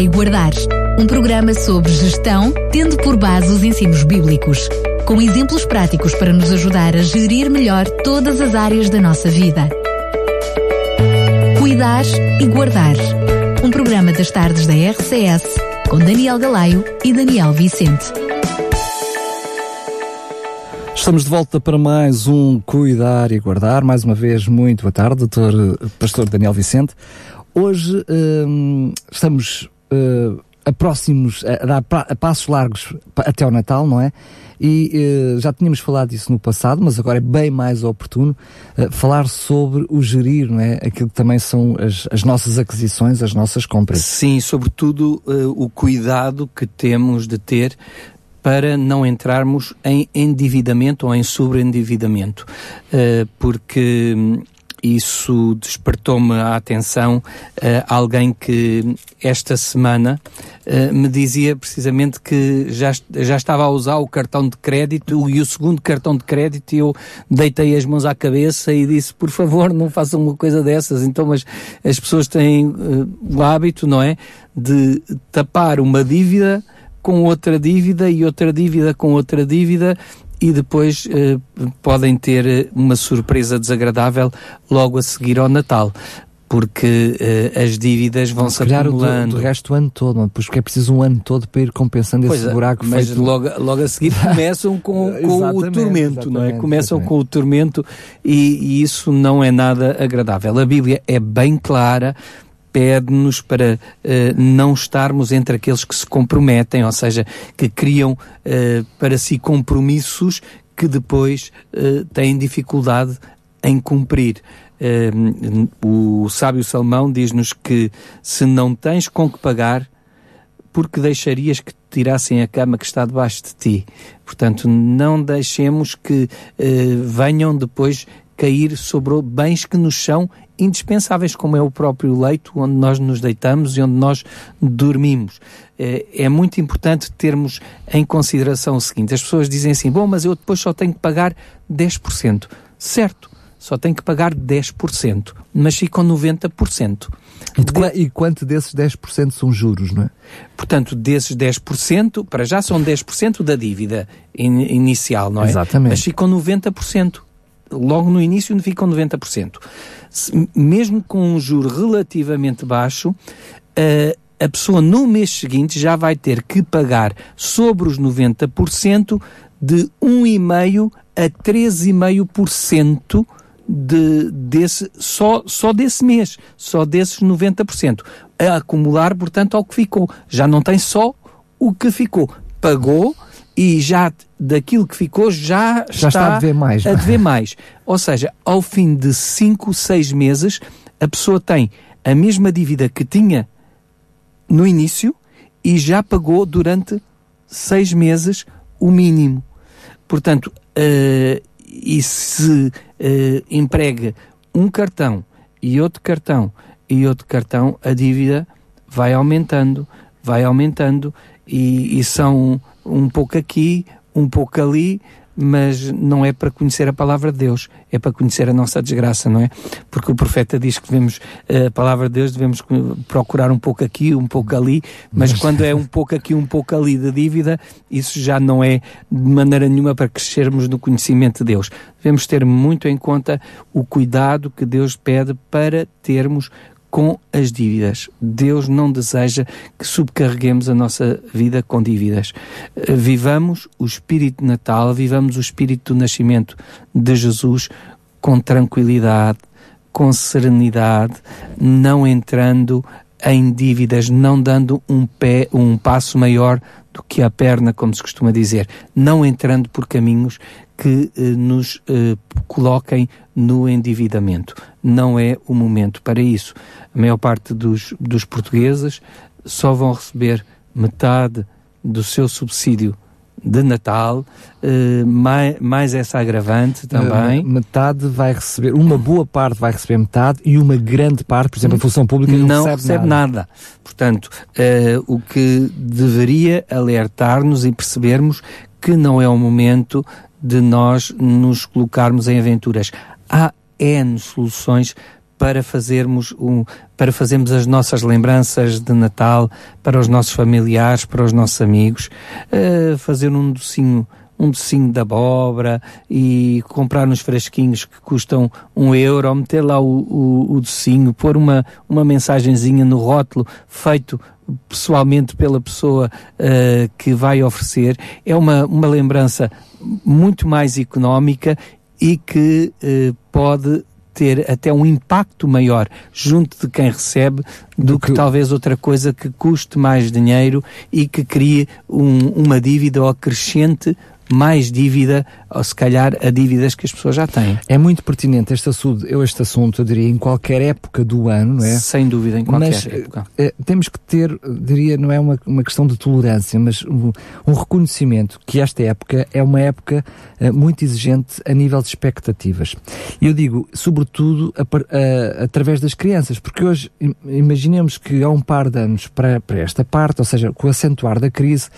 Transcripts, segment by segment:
e Guardar, um programa sobre gestão, tendo por base os ensinos bíblicos, com exemplos práticos para nos ajudar a gerir melhor todas as áreas da nossa vida. Cuidar e Guardar, um programa das tardes da RCS, com Daniel Galaio e Daniel Vicente. Estamos de volta para mais um Cuidar e Guardar. Mais uma vez, muito boa tarde, doutor Pastor Daniel Vicente. Hoje hum, estamos uh, a próximos, a dar a passos largos até o Natal, não é? E uh, já tínhamos falado disso no passado, mas agora é bem mais oportuno uh, falar sobre o gerir, não é? Aquilo que também são as, as nossas aquisições, as nossas compras. Sim, sobretudo o cuidado que temos de ter para não entrarmos em endividamento ou em sobreendividamento, porque hum, isso despertou-me a atenção uh, alguém que esta semana uh, me dizia precisamente que já, já estava a usar o cartão de crédito e o segundo cartão de crédito e eu deitei as mãos à cabeça e disse, por favor, não façam uma coisa dessas. Então, mas as pessoas têm uh, o hábito, não é, de tapar uma dívida com outra dívida e outra dívida com outra dívida e depois eh, podem ter eh, uma surpresa desagradável logo a seguir ao Natal porque uh, as dívidas vão se acumulando. Do, do resto do ano todo, porque é preciso um ano todo para ir compensando pois esse buraco mas feito... logo, logo a seguir começam com, com o tormento, não é? Começam exatamente. com o tormento e, e isso não é nada agradável. A Bíblia é bem clara, pede-nos para uh, não estarmos entre aqueles que se comprometem, ou seja, que criam uh, para si compromissos que depois uh, têm dificuldade em cumprir. o sábio Salmão diz-nos que se não tens com que pagar, porque deixarias que tirassem a cama que está debaixo de ti. Portanto, não deixemos que venham depois cair sobre bens que nos são indispensáveis, como é o próprio leito onde nós nos deitamos e onde nós dormimos. É, é muito importante termos em consideração o seguinte: as pessoas dizem assim, bom, mas eu depois só tenho que pagar 10%. Certo, só tenho que pagar 10%, mas ficam 90%. E, e quanto desses 10% são juros, não é? Portanto, desses 10%, para já são 10% da dívida in, inicial, não é? Exatamente. Mas ficam 90% logo no início ficam 90%. Mesmo com um juro relativamente baixo, uh, a pessoa no mês seguinte já vai ter que pagar sobre os 90% de 1,5% a 3,5% de, desse, só, só desse mês, só desses 90%. A acumular, portanto, ao que ficou. Já não tem só o que ficou. Pagou e já daquilo que ficou já, já está, está, a dever mais. A dever mais. Ou seja, ao fim de 5, 6 meses, a pessoa tem a mesma dívida que tinha no início e já pagou durante 6 meses o mínimo. Portanto, uh, e se uh, emprega um cartão e outro cartão e outro cartão, a dívida vai aumentando, vai aumentando e, e são um pouco aqui, um pouco ali, mas não é para conhecer a palavra de Deus, é para conhecer a nossa desgraça, não é? Porque o profeta diz que devemos, eh, a palavra de Deus, devemos procurar um pouco aqui, um pouco ali, mas quando é um pouco aqui, um pouco ali de dívida, isso já não é de maneira nenhuma para crescermos no conhecimento de Deus. Devemos ter muito em conta o cuidado que Deus pede para termos com as dívidas. Deus não deseja que subcarreguemos a nossa vida com dívidas. Eh, vivamos o espírito de Natal, vivamos o espírito do nascimento de Jesus com tranquilidade, com serenidade, não entrando em dívidas, não dando um pé, um passo maior do que a perna, como se costuma dizer, não entrando por caminhos que eh, nos eh, coloquem no endividamento. Não é o momento para isso. A maior parte dos, dos portugueses só vão receber metade do seu subsídio de Natal, uh, mais, mais, essa agravante também. Uh, metade vai receber, uma boa parte vai receber metade e uma grande parte, por exemplo, a função pública não, não recebe, recebe nada. nada. Portanto, uh, o que deveria alertar-nos e percebermos que não é o momento de nós nos colocarmos em aventuras. Há N soluções para fazermos, um, para fazermos as nossas lembranças de Natal para os nossos familiares, para os nossos amigos, uh, fazer um docinho um docinho de abóbora e comprar uns frasquinhos que custam um euro, meter lá o, o, o docinho, pôr uma, uma mensagenzinha no rótulo feito pessoalmente pela pessoa uh, que vai oferecer, é uma, uma lembrança muito mais económica e que uh, pode ter até um impacto maior junto de quem recebe do, do que, que, talvez outra coisa que custe mais dinheiro e que crie um, uma dívida ou acrescente mais dívida, ou se calhar a dívidas que as pessoas já têm. É muito pertinente este assunto, eu este assunto, eu diria, em qualquer época do ano, não é? Sem dúvida, em qualquer mas, época. É, temos que ter, diria, não é uma, uma questão de tolerância, mas um, um reconhecimento que esta época é uma época uh, muito exigente a nível de expectativas. E eu digo, sobretudo, a, a, através das crianças, porque hoje, imaginemos que há um par de anos para, para esta parte, ou seja, com o acentuar da crise,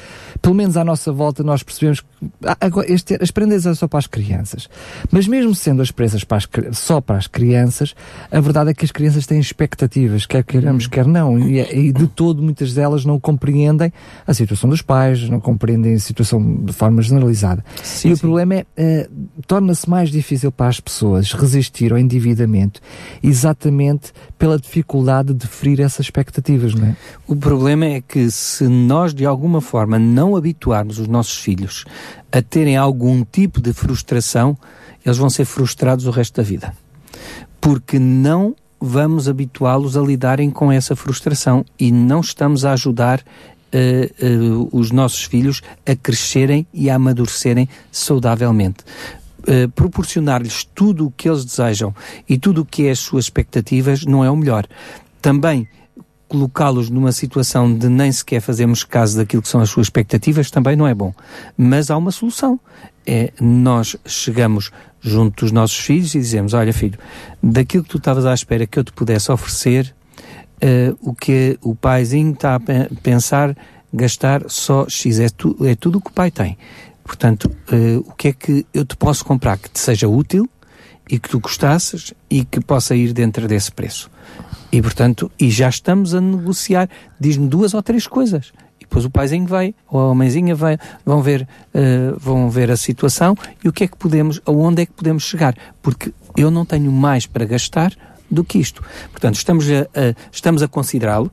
pelo menos à nossa volta nós percebemos que ah, agora, este, as prendas são só para as crianças. Mas mesmo sendo as presas para as, só para as crianças, a verdade é que as crianças têm expectativas, quer queiramos, quer não. E, e de todo, muitas delas não compreendem a situação dos pais, não compreendem a situação de forma generalizada. Sim, e sim. o problema é, uh, torna-se mais difícil para as pessoas resistir ao endividamento exatamente pela dificuldade de ferir essas expectativas, não é? O problema é que se nós de alguma forma não habituarmos os nossos filhos a terem algum tipo de frustração, eles vão ser frustrados o resto da vida. Porque não vamos habituá-los a lidarem com essa frustração e não estamos a ajudar uh, uh, os nossos filhos a crescerem e a amadurecerem saudavelmente. Uh, proporcionar-lhes tudo o que eles desejam e tudo o que é as suas expectativas não é o melhor. Também colocá-los numa situação de nem sequer fazermos caso daquilo que são as suas expectativas também não é bom. Mas há uma solução. É nós chegamos junto dos nossos filhos e dizemos: Olha, filho, daquilo que tu estavas à espera que eu te pudesse oferecer, uh, o que o paizinho está a pensar gastar só X. É, tu, é tudo o que o pai tem. Portanto, uh, o que é que eu te posso comprar que te seja útil e que tu gostasses e que possa ir dentro desse preço? E, portanto, e já estamos a negociar. Diz-me duas ou três coisas. E depois o paizinho vai, ou a mãezinha vai, vão ver, uh, vão ver a situação e o que é que podemos, aonde é que podemos chegar. Porque eu não tenho mais para gastar do que isto. Portanto, estamos a, a estamos a considerá-lo,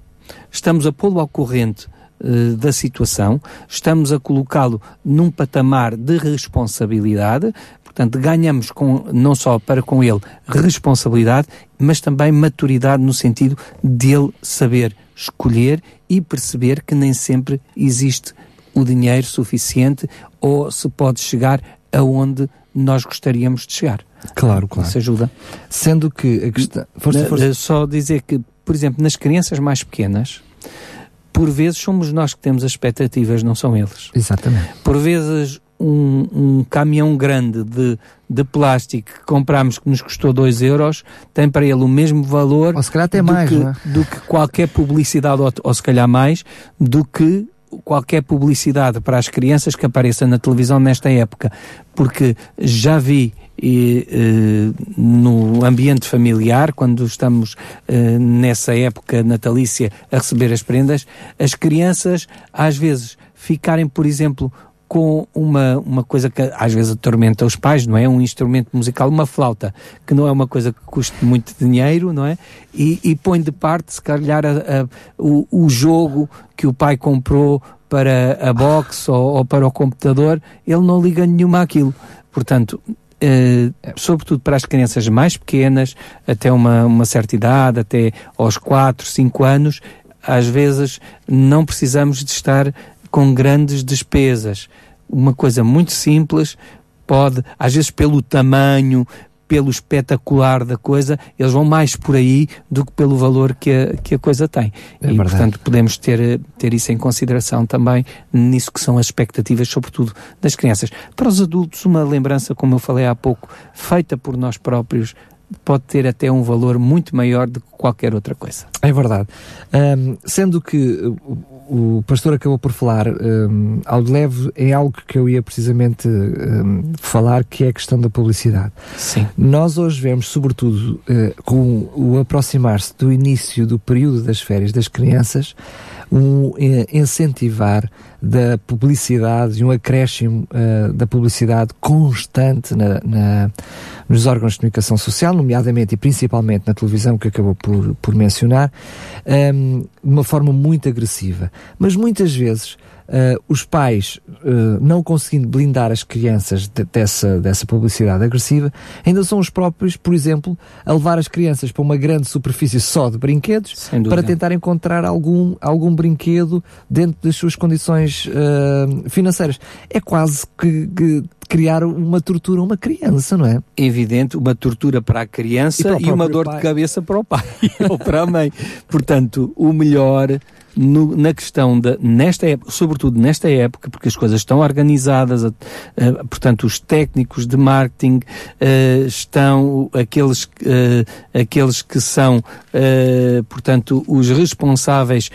estamos a pô-lo ao corrente uh, da situação, estamos a colocá-lo num patamar de responsabilidade, Portanto, ganhamos com, não só para com ele responsabilidade, mas também maturidade no sentido de ele saber escolher e perceber que nem sempre existe o dinheiro suficiente ou se pode chegar aonde nós gostaríamos de chegar. Claro, claro. Isso ajuda. Sendo que a questão. Força, força. Só dizer que, por exemplo, nas crianças mais pequenas, por vezes somos nós que temos as expectativas, não são eles. Exatamente. Por vezes um, um caminhão grande de, de plástico que comprámos que nos custou 2 euros tem para ele o mesmo valor ou se calhar até do, mais, que, é? do que qualquer publicidade, ou, ou se calhar mais, do que qualquer publicidade para as crianças que apareça na televisão nesta época, porque já vi e, eh, no ambiente familiar, quando estamos eh, nessa época natalícia a receber as prendas, as crianças às vezes ficarem, por exemplo, com uma, uma coisa que às vezes atormenta os pais, não é? Um instrumento musical, uma flauta, que não é uma coisa que custe muito dinheiro, não é? E, e põe de parte, se calhar, a, a, o, o jogo que o pai comprou para a box ou, ou, para o computador, ele não liga nenhuma àquilo. Portanto, eh, sobretudo para as crianças mais pequenas, até uma, uma certa idade, até aos 4, 5 anos, às vezes não precisamos de estar com grandes despesas. Uma coisa muito simples pode, às vezes pelo tamanho, pelo espetacular da coisa, eles vão mais por aí do que pelo valor que a, que a coisa tem. É e, verdade. portanto, podemos ter, ter isso em consideração também nisso que são as expectativas, sobretudo das crianças. Para os adultos, uma lembrança, como eu falei há pouco, feita por nós próprios, pode ter até um valor muito maior do que qualquer outra coisa. É verdade. Um, sendo que o pastor acabou por falar um, ao de leve é algo que eu ia precisamente um, falar, que é a questão da publicidade. Sim. Nós hoje vemos, sobretudo, uh, com o aproximar-se do início do período das férias das crianças, um uh, incentivar da publicidade e um acréscimo uh, da publicidade constante na, na, nos órgãos de comunicação social, nomeadamente e principalmente na televisão, que acabou por, por mencionar, um, de uma forma muito agressiva. Mas muitas vezes uh, os pais, uh, não conseguindo blindar as crianças de, dessa, dessa publicidade agressiva, ainda são os próprios, por exemplo, a levar as crianças para uma grande superfície só de brinquedos para tentar encontrar algum, algum brinquedo dentro das suas condições uh, financeiras. É quase que, que criar uma tortura a uma criança, não é? Evidente, uma tortura para a criança e, e uma dor pai. de cabeça para o pai ou para a mãe. Portanto, o melhor no, na questão da, nesta época, sobretudo nesta época, porque as coisas estão organizadas, portanto, os técnicos de marketing uh, estão, aqueles, uh, aqueles que são, portanto, os responsáveis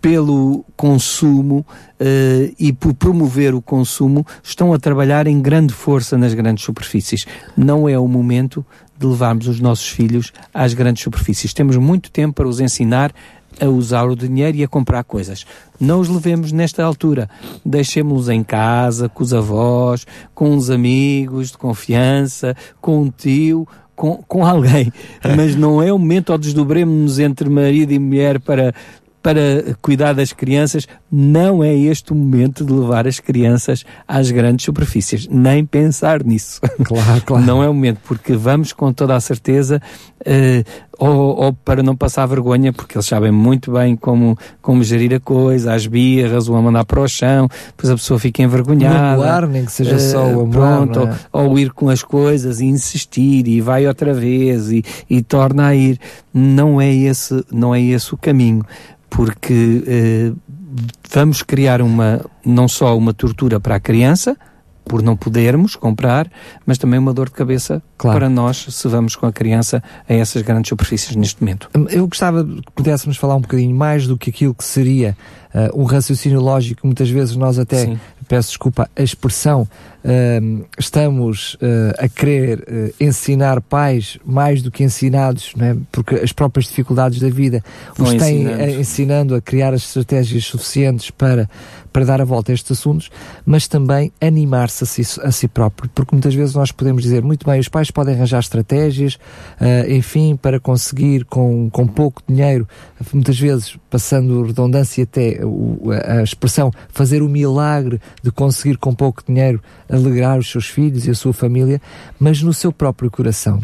pelo consumo uh, e por promover o consumo estão a trabalhar em grande força nas grandes superfícies. Não é o momento de levarmos os nossos filhos às grandes superfícies. Temos muito tempo para os ensinar a usar o dinheiro e a comprar coisas. Não os levemos nesta altura. Deixemos-los em casa, com os avós, com os amigos de confiança, com um tio, com, com alguém. Mas não é o momento, ou desdobremos-nos entre marido e mulher para para cuidar das crianças, não é este o momento de levar as crianças às grandes superfícies. Nem pensar nisso. Claro, claro. Não é o momento, porque vamos com toda a certeza, uh, ou, ou, para não passar vergonha, porque eles sabem muito bem como, como gerir a coisa, as birras, o a mandar para o chão, depois a pessoa fica envergonhada. Nem que seja uh, só o amor, Pronto, é? ou, ou, ir com as coisas e insistir e vai outra vez e, e torna a ir. Não é esse, não é esse o caminho porque eh, vamos criar uma, não só uma tortura para a criança, por não podermos comprar, mas também uma dor de cabeça claro. para nós se vamos com a criança a essas grandes superfícies neste momento. Eu gostava que pudéssemos falar um bocadinho mais do que aquilo que seria uh, um raciocínio lógico, muitas vezes nós até, Sim. Peço desculpa, a expressão, uh, estamos uh, a querer uh, ensinar pais mais do que ensinados, não é? porque as próprias dificuldades da vida os têm ensinando a criar as estratégias suficientes para, para dar a volta a estes assuntos, mas também animar-se a si, a si próprio, porque muitas vezes nós podemos dizer, muito bem, os pais podem arranjar estratégias, enfim, para conseguir com, com pouco dinheiro, muitas vezes passando redundância até a expressão fazer o milagre de conseguir com pouco dinheiro alegrar os seus filhos e a sua família, mas no seu próprio coração.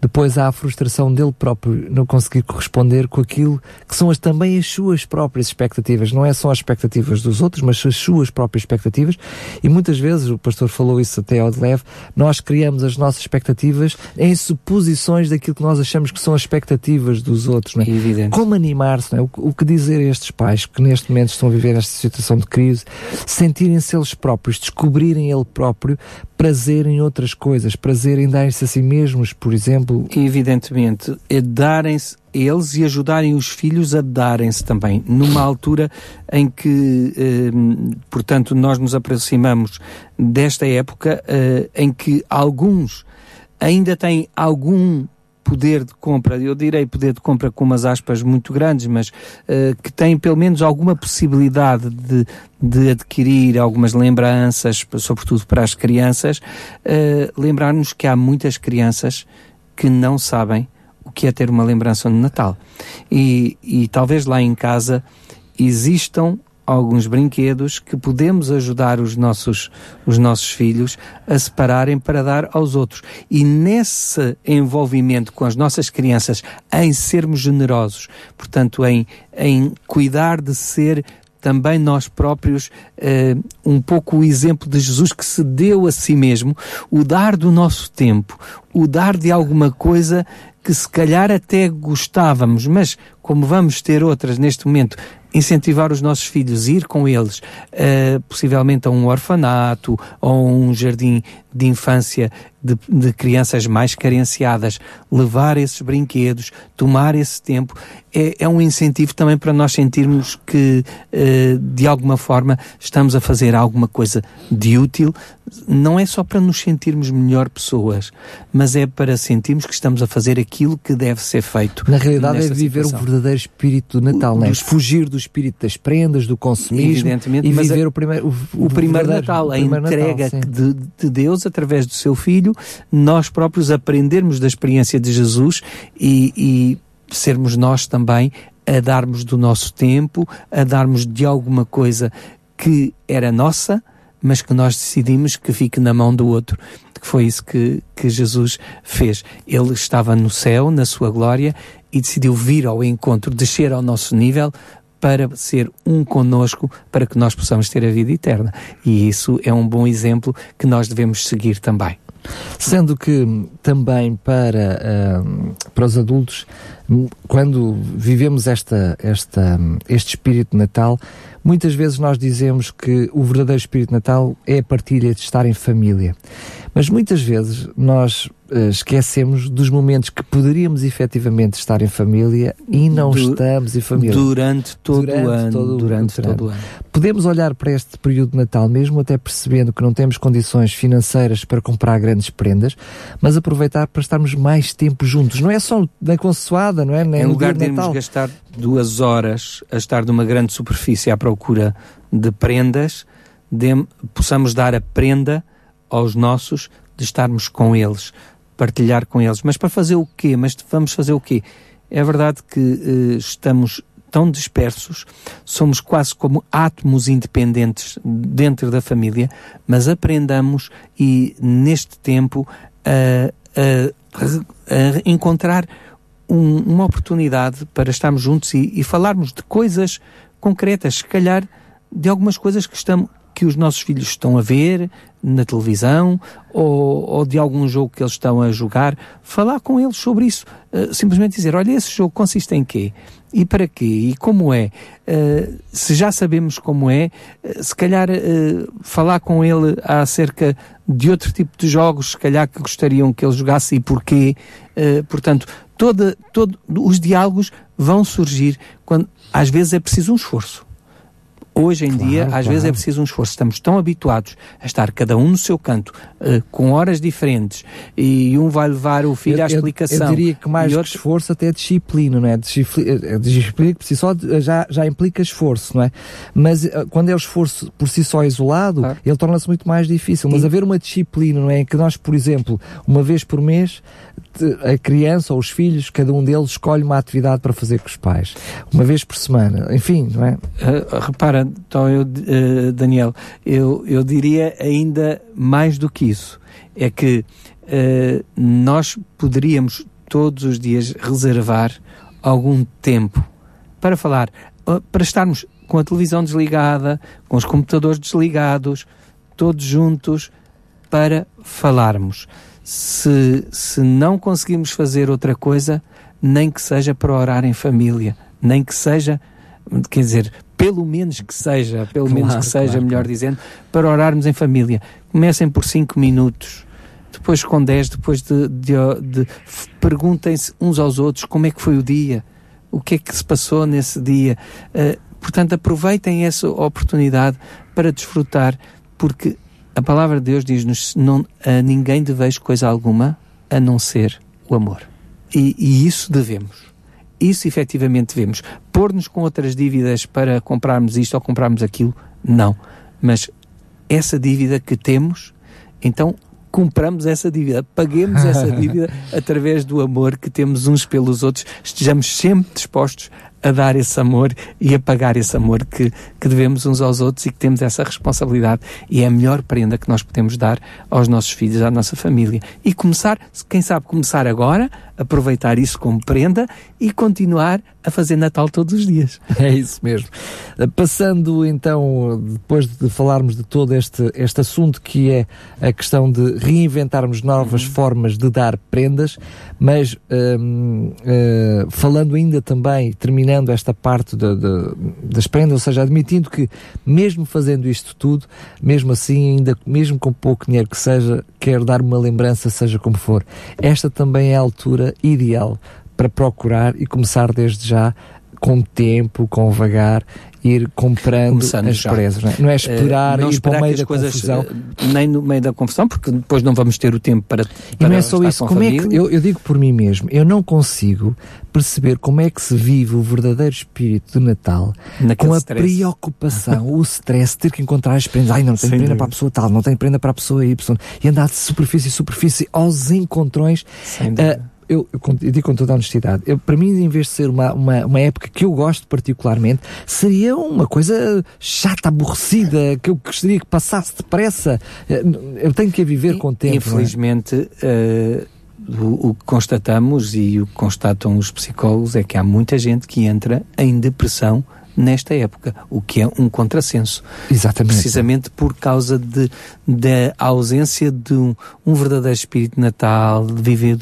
Depois há a frustração dele próprio não conseguir corresponder com aquilo que são as, também as suas próprias expectativas. Não é só as expectativas dos outros, mas as suas próprias expectativas. E muitas vezes, o pastor falou isso até ao de leve, nós criamos as nossas expectativas em suposições daquilo que nós achamos que são as expectativas dos outros. Não é? Evidente. Como animar-se? É? O, o que dizer a estes pais que neste momento estão a viver esta situação de crise, sentirem-se eles próprios, descobrirem ele próprio prazer em outras coisas, prazer em darem-se a si mesmos, por exemplo. Evidentemente, é darem-se eles e ajudarem os filhos a darem-se também, numa altura em que, eh, portanto, nós nos aproximamos desta época eh, em que alguns ainda têm algum poder de compra, eu direi poder de compra com umas aspas muito grandes, mas uh, que têm pelo menos alguma possibilidade de, de adquirir algumas lembranças, sobretudo para as crianças, uh, lembrar-nos que há muitas crianças que não sabem o que é ter uma lembrança no Natal. E, e talvez lá em casa existam alguns brinquedos que podemos ajudar os nossos, os nossos filhos a separarem para dar aos outros. E nesse envolvimento com as nossas crianças, em sermos generosos, portanto, em, em cuidar de ser também nós próprios uh, um pouco o exemplo de Jesus que se deu a si mesmo, o dar do nosso tempo, o dar de alguma coisa que se calhar até gostávamos, mas como vamos ter outras neste momento incentivar os nossos filhos, ir com eles, uh, possivelmente a um orfanato ou um jardim de infância de, de, crianças mais carenciadas, levar esses brinquedos, tomar esse tempo, é, é um incentivo também para nós sentirmos que, uh, de alguma forma, estamos a fazer alguma coisa de útil. Não é só para nos sentirmos melhor pessoas, mas é para sentirmos que estamos a fazer aquilo que deve ser feito. Na realidade, é viver situação. o verdadeiro espírito de Natal, o, não é? Fugir do espírito das prendas, do consumismo e viver a, o primeiro, o, o primeiro Natal, a entrega Natal, de, de Deus através do seu Filho, nós próprios aprendermos da experiência de Jesus e, e sermos nós também a darmos do nosso tempo, a darmos de alguma coisa que era nossa, mas que nós decidimos que fique na mão do outro. Que foi isso que, que Jesus fez. Ele estava no céu, na sua glória, e decidiu vir ao encontro, descer ao nosso nível, para ser um conosco, para que nós possamos ter a vida eterna. E isso é um bom exemplo que nós devemos seguir também. Sendo que também para, uh, para os adultos, quando vivemos esta, esta, este espírito de Natal, muitas vezes nós dizemos que o verdadeiro espírito de Natal é a partilha de estar em família. Mas muitas vezes nós esquecemos dos momentos que poderíamos efetivamente estar em família e não du estamos em família. Durante todo durante o ano. Todo, durante todo o ano. Podemos olhar para este período de Natal, mesmo até percebendo que não temos condições financeiras para comprar grandes prendas, mas aproveitar para estarmos mais tempo juntos. Não é só na consoada, não é? Nem em lugar de irmos gastar duas horas a estar numa grande superfície à procura de prendas, de, possamos dar a prenda aos nossos de estarmos com eles, partilhar com eles. Mas para fazer o quê? Mas vamos fazer o quê? É verdade que uh, estamos tão dispersos, somos quase como átomos independentes dentro da família, mas aprendamos e neste tempo a, a, encontrar um, uma oportunidade para estarmos juntos e, e falarmos de coisas concretas, se calhar de algumas coisas que estamos que os nossos filhos estão a ver na televisão ou, ou, de algum jogo que eles estão a jogar, falar com eles sobre isso. Uh, simplesmente dizer, olha, esse jogo consiste em quê? E para quê? E como é? Uh, se já sabemos como é, uh, se calhar falar com ele acerca de outro tipo de jogos, se calhar que gostariam que ele jogasse e porquê. portanto, toda, todo, os diálogos vão surgir quando às vezes é preciso um esforço. Hoje em claro, dia, às claro. vezes é preciso um esforço. Estamos tão habituados a estar cada um no seu canto, uh, com horas diferentes, e um vai levar o filho eu, à explicação. Eu, eu diria que mais outro... que esforço até é disciplina, não é? Disciplina, eh, disciplina por si só já, já implica esforço, não é? Mas uh, quando é o esforço por si só isolado, claro. ele torna-se muito mais difícil. Mas e... haver uma disciplina, não é? Que nós, por exemplo, uma vez por mês, a criança ou os filhos, cada um deles escolhe uma atividade para fazer com os pais. Uma vez por semana. Enfim, não é? Uh, repara, então eu, uh, Daniel, eu, eu diria ainda mais do que isso. É que uh, nós poderíamos todos os dias reservar algum tempo para falar, para estarmos com a televisão desligada, com os computadores desligados, todos juntos, para falarmos se, se não conseguimos fazer outra coisa, nem que seja para orar em família, nem que seja, quer dizer, pelo menos que seja, pelo claro, menos que seja, claro, melhor dizendo, para orarmos em família. Comecem por 5 minutos, depois com 10, depois de, de, de perguntem-se uns aos outros como é que foi o dia, o que é que se passou nesse dia. Uh, portanto, aproveitem essa oportunidade para desfrutar, porque a palavra de Deus diz-nos: não a ninguém deveis coisa alguma a não ser o amor. E, e isso devemos. Isso efetivamente devemos. Pôr-nos com outras dívidas para comprarmos isto ou comprarmos aquilo, não. Mas essa dívida que temos, então compramos essa dívida, paguemos essa dívida através do amor que temos uns pelos outros, estejamos sempre dispostos a dar esse amor e a pagar esse amor que, que devemos uns aos outros e que temos essa responsabilidade. E é a melhor prenda que nós podemos dar aos nossos filhos, à nossa família. E começar, quem sabe começar agora, aproveitar isso como prenda e continuar a fazer Natal todos os dias. É isso mesmo. Passando então, depois de falarmos de todo este, este assunto que é a questão de reinventarmos novas uhum. formas de dar prendas, mas um, uh, falando ainda também, terminando eliminando esta parte de, de, das prendas, ou seja, admitindo que mesmo fazendo isto tudo, mesmo assim, ainda mesmo com pouco dinheiro que seja, quer dar uma lembrança, seja como for. Esta também é a altura ideal para procurar e começar desde já com tempo, com vagar, ir comprando Começando as já. presas. Não é, não é esperar uh, não ir esperar para o meio da coisas, confusão. Uh, nem no meio da confusão, porque depois não vamos ter o tempo para. para e não é só isso. Como é que, eu, eu digo por mim mesmo, eu não consigo perceber como é que se vive o verdadeiro espírito do Natal Naquele com a stress. preocupação, o stress, ter que encontrar as prendas. Ai, não tenho prenda para a pessoa tal, não tenho prenda para a pessoa Y. E andar de superfície em superfície aos encontrões. Sem uh, eu, eu, eu, digo com toda a honestidade, eu, para mim, em vez de ser uma, uma, uma, época que eu gosto particularmente, seria uma coisa chata, aborrecida, que eu gostaria que passasse depressa. Eh, eu tenho que viver com o tempo. É? Infelizmente, é? uh, o, o, que constatamos e o que constatam os psicólogos é que há muita gente que entra em depressão nesta época, o que é um contrassenso. Exatamente. Precisamente por causa de, da ausência de um, um verdadeiro espírito natal, viver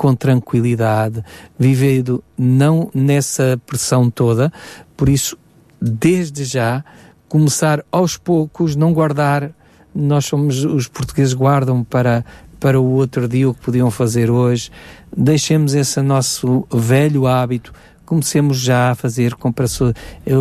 com tranquilidade, vivendo não nessa pressão toda. Por isso, desde já, começar aos poucos, não guardar. Nós somos, os portugueses guardam para, para o outro dia o que podiam fazer hoje. Deixemos esse nosso velho hábito comecemos já a fazer comparações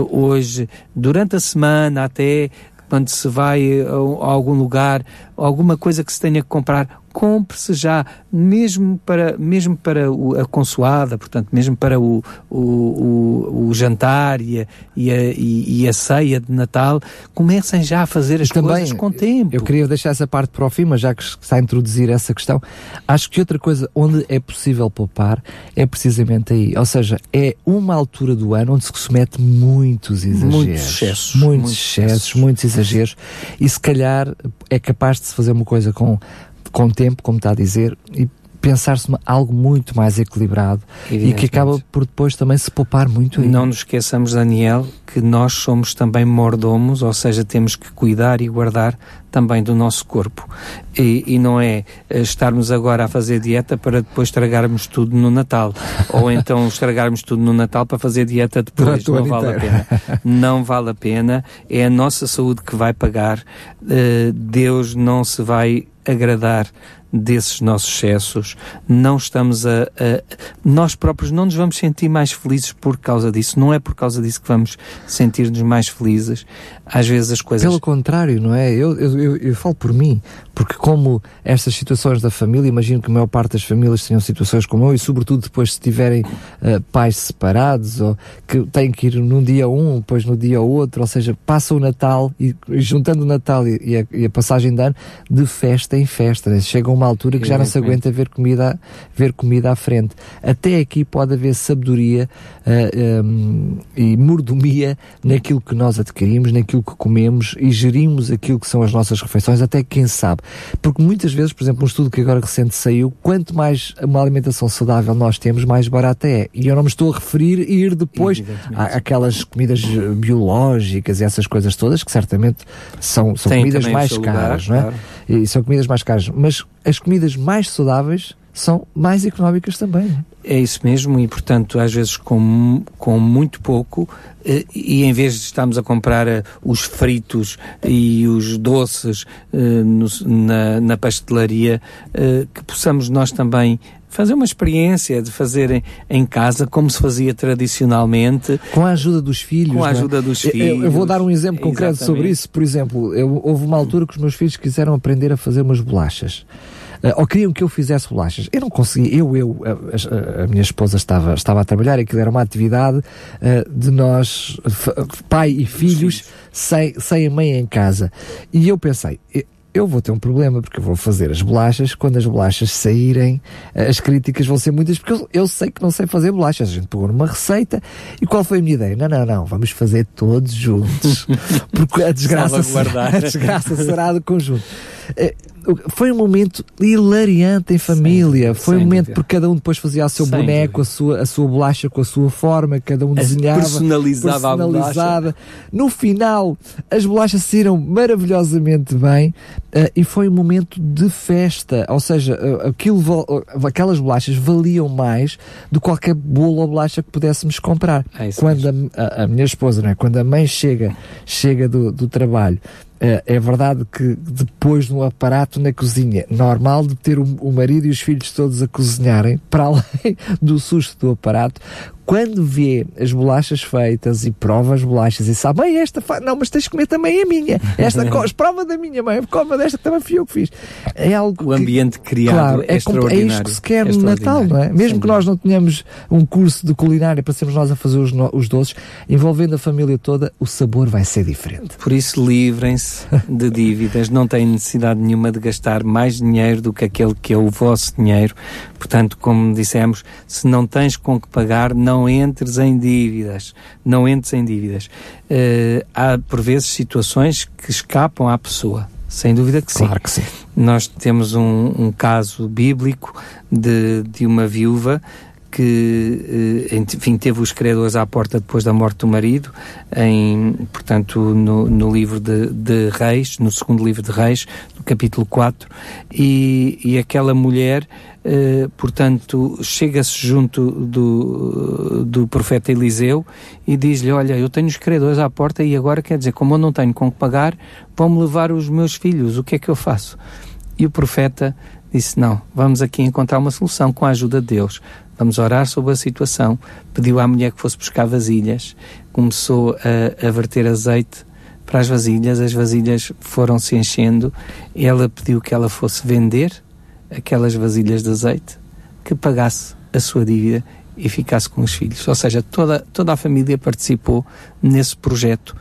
hoje, durante a semana até quando se vai a, algum lugar, alguma coisa que se tenha que comprar, compre-se já, mesmo para, mesmo para o, a consoada, portanto, mesmo para o, o, o, o jantar e a, e, a, e a, ceia de Natal, comecem já a fazer as Também, coisas com tempo. Eu queria deixar essa parte para o fim, mas já que está a introduzir essa questão, acho que outra coisa onde é possível poupar é precisamente aí. Ou seja, é uma altura do ano onde se comete muitos exageros. Muitos excessos. Muitos, muitos excessos, excessos, muitos exageros. E se calhar é capaz de se fazer uma coisa com com tempo, como está a dizer, e pensar-se algo muito mais equilibrado e que acaba por depois também se poupar muito. Não nos esqueçamos, Daniel, que nós somos também mordomos, ou seja, temos que cuidar e guardar também do nosso corpo. E, e não é eh, estarmos agora a fazer dieta para depois estragarmos tudo no Natal. ou então estragarmos tudo no Natal para fazer dieta depois. Não vale a pena. Não vale a pena. É a nossa saúde que vai pagar. Uh, Deus não se vai agradar desses nossos excessos, não estamos a, a, Nós próprios não nos vamos sentir mais felizes por causa disso. Não é por causa disso que vamos sentir-nos mais felizes. Às vezes as coisas. Pelo contrário, não é? Eu, eu, eu, eu, falo por mim, porque como estas situações da família, imagino que a maior parte das famílias tenham situações como eu, e sobretudo depois se tiverem uh, pais separados, ou que têm que ir num dia um, depois no dia outro, ou seja, passa o Natal, e, juntando o Natal e, e, a, e, a, passagem de ano, de festa em festa. Né? Chega uma altura que já não se aguenta ver comida, ver comida à frente. Até aqui pode haver sabedoria uh, eh, um, e mordomia naquilo que nós adquirimos, naquilo que comemos e gerimos aquilo que são as nossas refeições, até quem sabe. Porque muitas vezes, por exemplo, um estudo que agora recente saiu, quanto mais uma alimentação saudável nós temos, mais barata é. E eu não me estou a referir a ir depois àquelas comidas biológicas e essas coisas todas, que certamente são, são comidas mais caras, lugar, não é? Claro. E são comidas mais caras. Mas as comidas mais saudáveis são mais económicas também. É isso mesmo, e portanto, às vezes com, com muito pouco, eh, e em vez de estarmos a comprar eh, os fritos e os doces eh, na, na pastelaria, que possamos nós também fazer uma experiência de fazer em, casa como se fazia tradicionalmente. Com a ajuda dos filhos. Com a é? ajuda é? dos filhos. Eu, eu, vou dar um exemplo concreto Exatamente. sobre isso. Por exemplo, eu, houve uma altura que os meus filhos quiseram aprender a fazer umas bolachas. Uh, ou queriam que eu fizesse bolachas. Eu não conseguia, eu, eu, a, a, a, minha esposa estava, estava a trabalhar, aquilo era uma atividade uh, de nós, pai e filhos, sem, sem a mãe em casa. E eu pensei, eu vou ter um problema porque eu vou fazer as bolachas. Quando as bolachas saírem, as críticas vão ser muitas porque eu, eu sei que não sei fazer bolachas. A gente pegou numa receita e qual foi a minha ideia? Não, não, não, vamos fazer todos juntos porque a desgraça, será, a desgraça será do conjunto. Eh, foi um momento hilariante em família. Sem, foi um momento porque cada um depois fazia o seu sem boneco, a sua, a sua bolacha com a sua forma, cada um desenhava. Personalizava personalizada. No final, as bolachas saíram maravilhosamente bem, Uh, e foi um momento de festa, ou seja, uh, aquilo, uh, aquelas bolachas valiam mais do que qualquer bolo ou bolacha que pudéssemos comprar. É Quando a, a, a, minha esposa, não é? Quando a mãe chega, chega do, do trabalho é, é verdade que depois de um aparato na cozinha, normal de ter o marido e os filhos todos a cozinharem, para além do susto do aparato, quando vê as bolachas feitas e prova as bolachas e sabe, bem, esta, não, mas tens de comer também a minha, esta prova da minha mãe, coma desta também fui eu que fiz. É algo o ambiente que, criado claro, é, é, é isto que se quer no Natal, não é? Mesmo que nós não tenhamos um curso de culinária para sermos nós a fazer os, os doces, envolvendo a família toda, o sabor vai ser diferente. Por isso, livrem-se de dívidas, não têm necessidade nenhuma de gastar mais dinheiro do que aquele que é o vosso dinheiro. Portanto, como dissemos, se não tens com que pagar, não entres em dívidas. Não entres em dívidas. Uh, há, por vezes, situações que escapam à pessoa. Sem dúvida que sim. Claro que sim. Nós temos um, um caso bíblico de, de uma viúva que, eh, enfim, teve os credores à porta depois da morte do marido, em, portanto, no, no livro de, de, Reis, no segundo livro de Reis, no capítulo 4, e, e aquela mulher, portanto, chega-se junto do, do profeta Eliseu e diz-lhe, olha, eu tenho os credores à porta e agora, quer dizer, como eu não tenho com que pagar, vão-me levar os meus filhos, o que é que eu faço? E o profeta disse, não, vamos aqui encontrar uma solução com a ajuda de Deus vamos orar sobre a situação. Pediu à mulher que fosse buscar vasilhas, começou a, a verter azeite para as vasilhas, as vasilhas foram se enchendo. Ela pediu que ela fosse vender aquelas vasilhas de azeite, que pagasse a sua dívida e ficasse com os filhos. Ou seja, toda, toda a família participou nesse projeto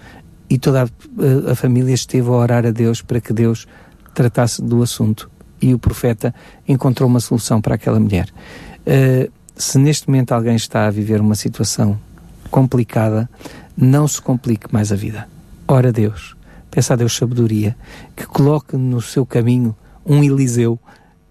e toda a, a família esteve a orar a Deus para que Deus tratasse do assunto. E o profeta encontrou uma solução para aquela mulher. Uh, se neste momento alguém está a viver uma situação complicada, não se complique mais a vida. Ora Deus, peça a Deus sabedoria, que coloque no seu caminho um Eliseu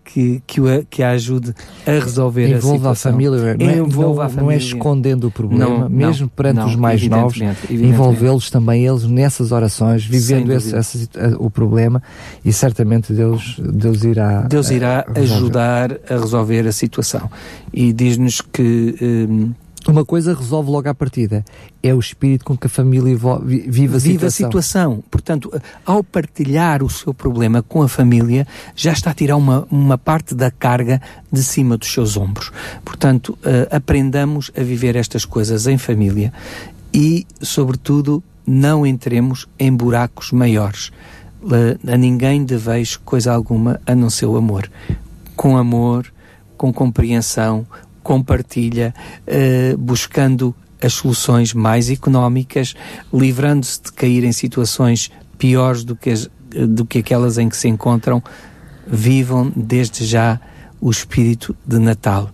que, que, o, que a ajude a resolver Envolva a situação. A família, não é, Envolva não, a família. Não é escondendo o problema, não, mesmo não, perante os mais novos, envolvê-los também eles nessas orações, vivendo esse, esse, o problema e certamente Deus, Deus irá Deus irá a, ajudar a resolver a situação. E diz-nos que um, uma coisa resolve logo à partida. É o espírito com que a família vive a vive situação. a situação. Portanto, ao partilhar o seu problema com a família, já está a tirar uma, uma parte da carga de cima dos seus ombros. Portanto, uh, aprendamos a viver estas coisas em família e, sobretudo, não entremos em buracos maiores. Uh, a ninguém deveis coisa alguma a não ser o amor. Com amor, com compreensão, compartilha, uh, buscando as soluções mais económicas, livrando-se de cair em situações piores do que, as, do que aquelas em que se encontram, vivam desde já o espírito de Natal,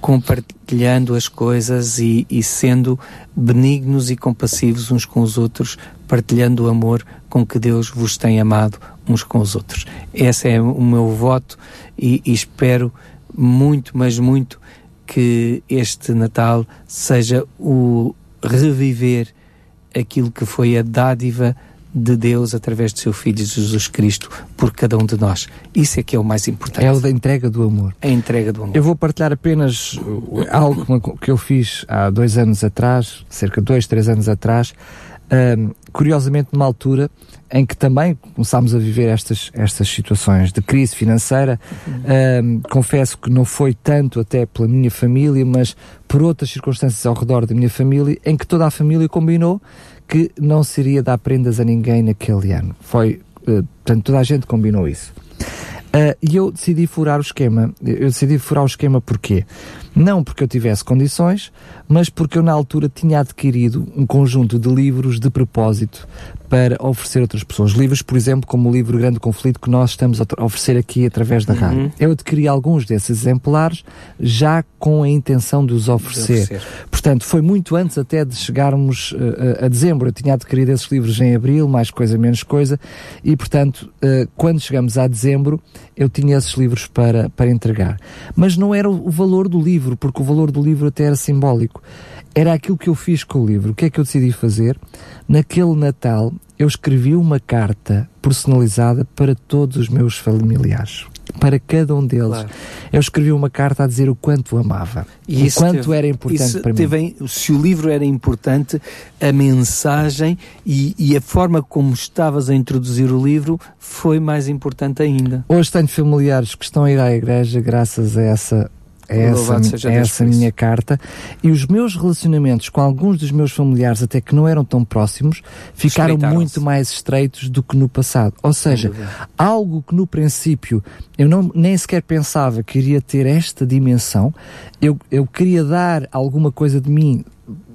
compartilhando as coisas e, e sendo benignos e compassivos uns com os outros, partilhando o amor com que Deus vos tem amado uns com os outros. Esse é o meu voto e, e espero muito, mas muito que este Natal seja o reviver aquilo que foi a dádiva de Deus através do seu Filho Jesus Cristo por cada um de nós. Isso é que é o mais importante. É o da entrega do amor. A entrega do amor. Eu vou partilhar apenas algo que eu fiz há dois anos atrás, cerca de dois, três anos atrás, curiosamente numa altura em que também começámos a viver estas, estas situações de crise financeira. Confesso que não foi tanto até pela minha família, mas por outras circunstâncias ao redor da minha família, em que toda a família combinou que não seria dar prendas a ninguém naquele ano. Foi, uh, portanto, toda a gente combinou isso. Uh, e eu decidi furar o esquema. Eu decidi furar o esquema porquê? Não porque eu tivesse condições, mas porque eu na altura tinha adquirido um conjunto de livros de propósito para oferecer a outras pessoas. Livros, por exemplo, como o livro Grande Conflito que nós estamos a oferecer aqui através da rádio. Uhum. Eu adquiri alguns desses exemplares já com a intenção de os oferecer. De oferecer. Portanto, foi muito antes até de chegarmos uh, a dezembro. Eu tinha adquirido esses livros em abril, mais coisa, menos coisa, e portanto, uh, quando chegamos a dezembro, eu tinha esses livros para, para entregar. Mas não era o valor do livro, porque o valor do livro até era simbólico. Era aquilo que eu fiz com o livro. O que é que eu decidi fazer? Naquele Natal, eu escrevi uma carta personalizada para todos os meus familiares para cada um deles. Claro. Eu escrevi uma carta a dizer o quanto amava, e o quanto teve, era importante para mim. se o livro era importante, a mensagem e, e, a forma como estavas a introduzir o livro foi mais importante ainda. Hoje tenho familiares que estão a ir à igreja graças a essa é essa, é essa minha carta. E os meus relacionamentos com alguns dos meus familiares, até que não eram tão próximos, ficaram muito mais estreitos do que no passado. Ou seja, algo que no princípio eu não, nem sequer pensava que iria ter esta dimensão, eu, eu queria dar alguma coisa de mim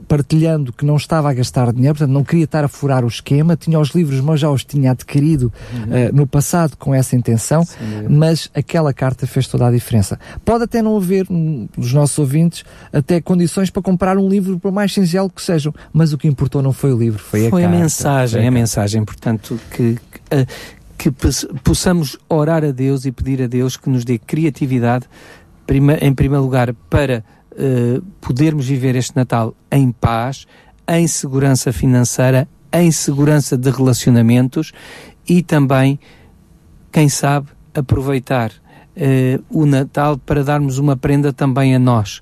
partilhando que não estava a gastar dinheiro, portanto não queria estar a furar o esquema, tinha os livros, mas já os tinha adquirido uhum. uh, no passado com essa intenção, Sim, mas aquela carta fez toda a diferença. Pode até não haver um, dos nossos ouvintes até condições para comprar um livro, por mais singelo que sejam, mas o que importou não foi o livro, foi, foi a, a carta. Mensagem, foi a, a mensagem, portanto, que, que, uh, que possamos orar a Deus e pedir a Deus que nos dê criatividade, em primeiro lugar, para uh, podermos viver este Natal em paz, em segurança financeira, em segurança de relacionamentos e também, quem sabe, aproveitar uh, o Natal para darmos uma prenda também a nós.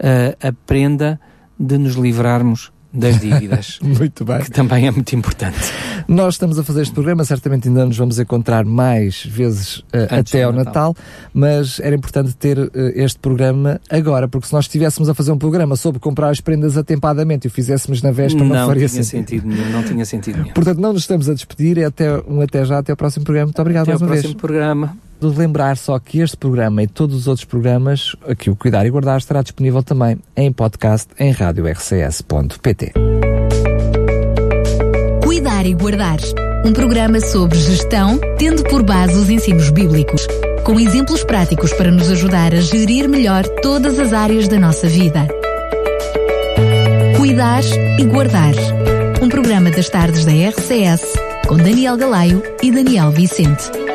Uh, a prenda de nos livrarmos das dívidas. muito bem. Que também é muito importante. Nós estamos a fazer este programa, certamente ainda nos vamos encontrar mais vezes uh, até ao Natal. Natal. mas era importante ter uh, este programa agora, porque se nós estivéssemos a fazer um programa sobre comprar as prendas atempadamente e o fizéssemos na véspera, não, não faria tinha sentido. sentido nenhum, não tinha sentido nenhum. Portanto, não nos estamos a despedir, é até, um até já, até ao próximo programa. Muito obrigado até mais uma vez. Até ao próximo programa de lembrar só que este programa e todos os outros programas, aqui o Cuidar e Guardar, estará disponível também em podcast em radiorcs.pt. Cuidar e Guardar. Um programa sobre gestão, tendo por base os ensinos bíblicos, com exemplos práticos para nos ajudar a gerir melhor todas as áreas da nossa vida. Cuidar e Guardar. Um programa das tardes da RCS, com Daniel Galaio e Daniel Vicente.